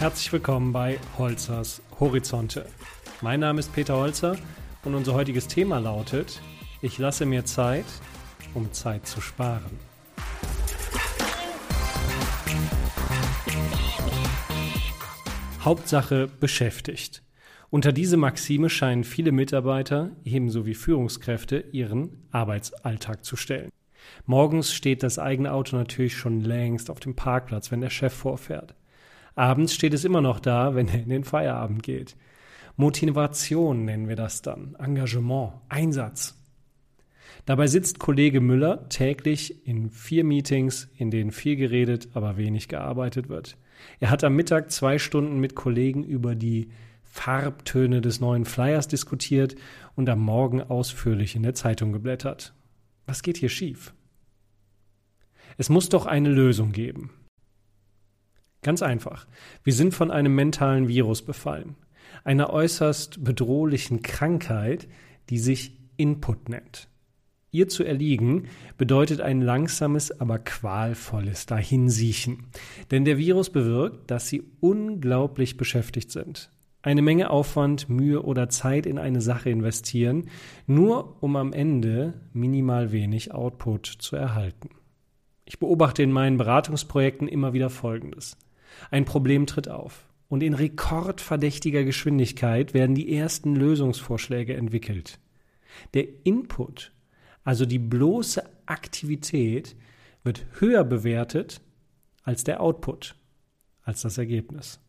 Herzlich willkommen bei Holzers Horizonte. Mein Name ist Peter Holzer und unser heutiges Thema lautet, ich lasse mir Zeit, um Zeit zu sparen. Hauptsache beschäftigt. Unter diese Maxime scheinen viele Mitarbeiter, ebenso wie Führungskräfte, ihren Arbeitsalltag zu stellen. Morgens steht das eigene Auto natürlich schon längst auf dem Parkplatz, wenn der Chef vorfährt. Abends steht es immer noch da, wenn er in den Feierabend geht. Motivation nennen wir das dann, Engagement, Einsatz. Dabei sitzt Kollege Müller täglich in vier Meetings, in denen viel geredet, aber wenig gearbeitet wird. Er hat am Mittag zwei Stunden mit Kollegen über die Farbtöne des neuen Flyers diskutiert und am Morgen ausführlich in der Zeitung geblättert. Was geht hier schief? Es muss doch eine Lösung geben. Ganz einfach. Wir sind von einem mentalen Virus befallen. Einer äußerst bedrohlichen Krankheit, die sich Input nennt. Ihr zu erliegen bedeutet ein langsames, aber qualvolles Dahinsiechen. Denn der Virus bewirkt, dass sie unglaublich beschäftigt sind. Eine Menge Aufwand, Mühe oder Zeit in eine Sache investieren, nur um am Ende minimal wenig Output zu erhalten. Ich beobachte in meinen Beratungsprojekten immer wieder Folgendes. Ein Problem tritt auf und in rekordverdächtiger Geschwindigkeit werden die ersten Lösungsvorschläge entwickelt. Der Input also die bloße Aktivität wird höher bewertet als der Output, als das Ergebnis.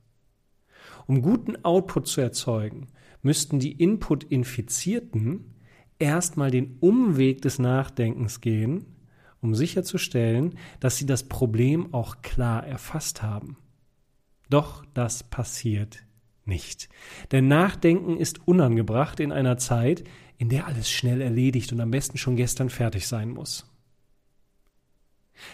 Um guten Output zu erzeugen, müssten die Input-Infizierten erstmal den Umweg des Nachdenkens gehen, um sicherzustellen, dass sie das Problem auch klar erfasst haben. Doch das passiert nicht. Denn Nachdenken ist unangebracht in einer Zeit, in der alles schnell erledigt und am besten schon gestern fertig sein muss.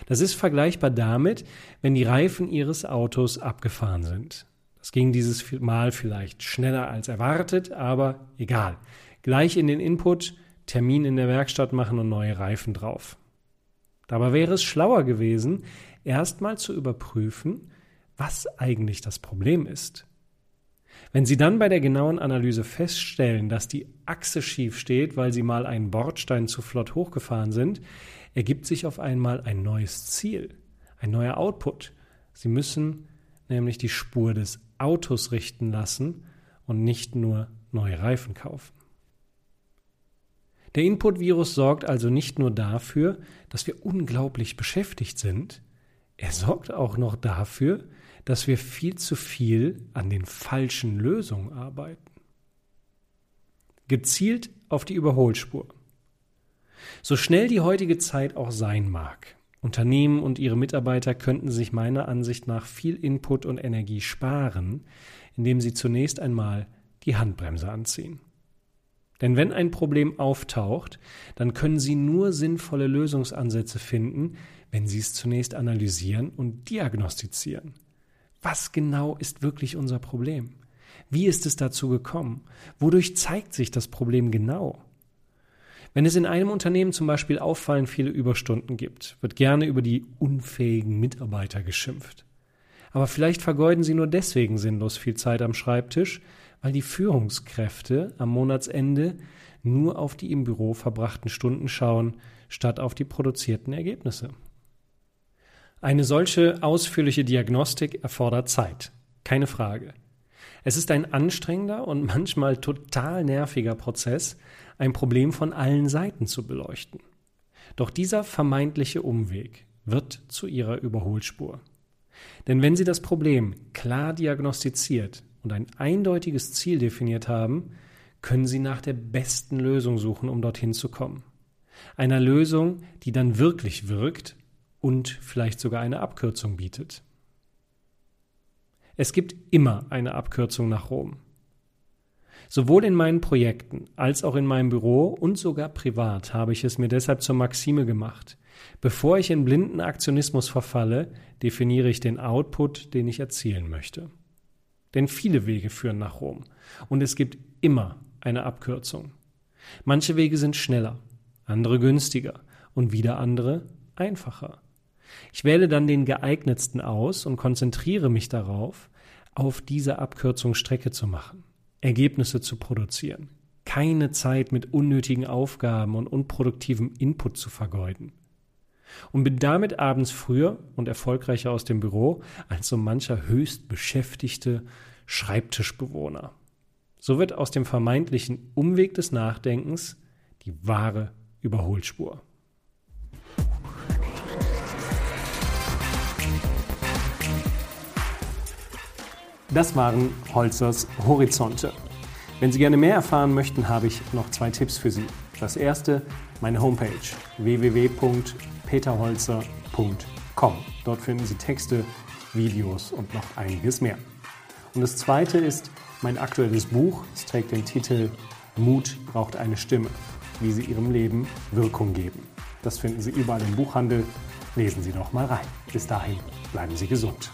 Das ist vergleichbar damit, wenn die Reifen Ihres Autos abgefahren sind. Das ging dieses Mal vielleicht schneller als erwartet, aber egal. Gleich in den Input, Termin in der Werkstatt machen und neue Reifen drauf. Dabei wäre es schlauer gewesen, erstmal zu überprüfen, was eigentlich das Problem ist. Wenn Sie dann bei der genauen Analyse feststellen, dass die Achse schief steht, weil Sie mal einen Bordstein zu flott hochgefahren sind, ergibt sich auf einmal ein neues Ziel, ein neuer Output. Sie müssen nämlich die Spur des Autos richten lassen und nicht nur neue Reifen kaufen. Der Input-Virus sorgt also nicht nur dafür, dass wir unglaublich beschäftigt sind, er sorgt auch noch dafür, dass wir viel zu viel an den falschen Lösungen arbeiten. Gezielt auf die Überholspur. So schnell die heutige Zeit auch sein mag, Unternehmen und ihre Mitarbeiter könnten sich meiner Ansicht nach viel Input und Energie sparen, indem sie zunächst einmal die Handbremse anziehen. Denn wenn ein Problem auftaucht, dann können Sie nur sinnvolle Lösungsansätze finden, wenn Sie es zunächst analysieren und diagnostizieren. Was genau ist wirklich unser Problem? Wie ist es dazu gekommen? Wodurch zeigt sich das Problem genau? Wenn es in einem Unternehmen zum Beispiel auffallend viele Überstunden gibt, wird gerne über die unfähigen Mitarbeiter geschimpft. Aber vielleicht vergeuden sie nur deswegen sinnlos viel Zeit am Schreibtisch, weil die Führungskräfte am Monatsende nur auf die im Büro verbrachten Stunden schauen, statt auf die produzierten Ergebnisse. Eine solche ausführliche Diagnostik erfordert Zeit, keine Frage. Es ist ein anstrengender und manchmal total nerviger Prozess, ein Problem von allen Seiten zu beleuchten. Doch dieser vermeintliche Umweg wird zu ihrer Überholspur. Denn wenn Sie das Problem klar diagnostiziert und ein eindeutiges Ziel definiert haben, können Sie nach der besten Lösung suchen, um dorthin zu kommen. Einer Lösung, die dann wirklich wirkt und vielleicht sogar eine Abkürzung bietet. Es gibt immer eine Abkürzung nach Rom. Sowohl in meinen Projekten als auch in meinem Büro und sogar privat habe ich es mir deshalb zur Maxime gemacht. Bevor ich in blinden Aktionismus verfalle, definiere ich den Output, den ich erzielen möchte. Denn viele Wege führen nach Rom und es gibt immer eine Abkürzung. Manche Wege sind schneller, andere günstiger und wieder andere einfacher. Ich wähle dann den geeignetsten aus und konzentriere mich darauf, auf dieser Abkürzung Strecke zu machen, Ergebnisse zu produzieren, keine Zeit mit unnötigen Aufgaben und unproduktivem Input zu vergeuden. Und bin damit abends früher und erfolgreicher aus dem Büro als so mancher höchst beschäftigte Schreibtischbewohner. So wird aus dem vermeintlichen Umweg des Nachdenkens die wahre Überholspur. Das waren Holzers Horizonte. Wenn Sie gerne mehr erfahren möchten, habe ich noch zwei Tipps für Sie. Das erste, meine Homepage www.peterholzer.com. Dort finden Sie Texte, Videos und noch einiges mehr. Und das zweite ist mein aktuelles Buch. Es trägt den Titel Mut braucht eine Stimme, wie Sie Ihrem Leben Wirkung geben. Das finden Sie überall im Buchhandel. Lesen Sie doch mal rein. Bis dahin, bleiben Sie gesund.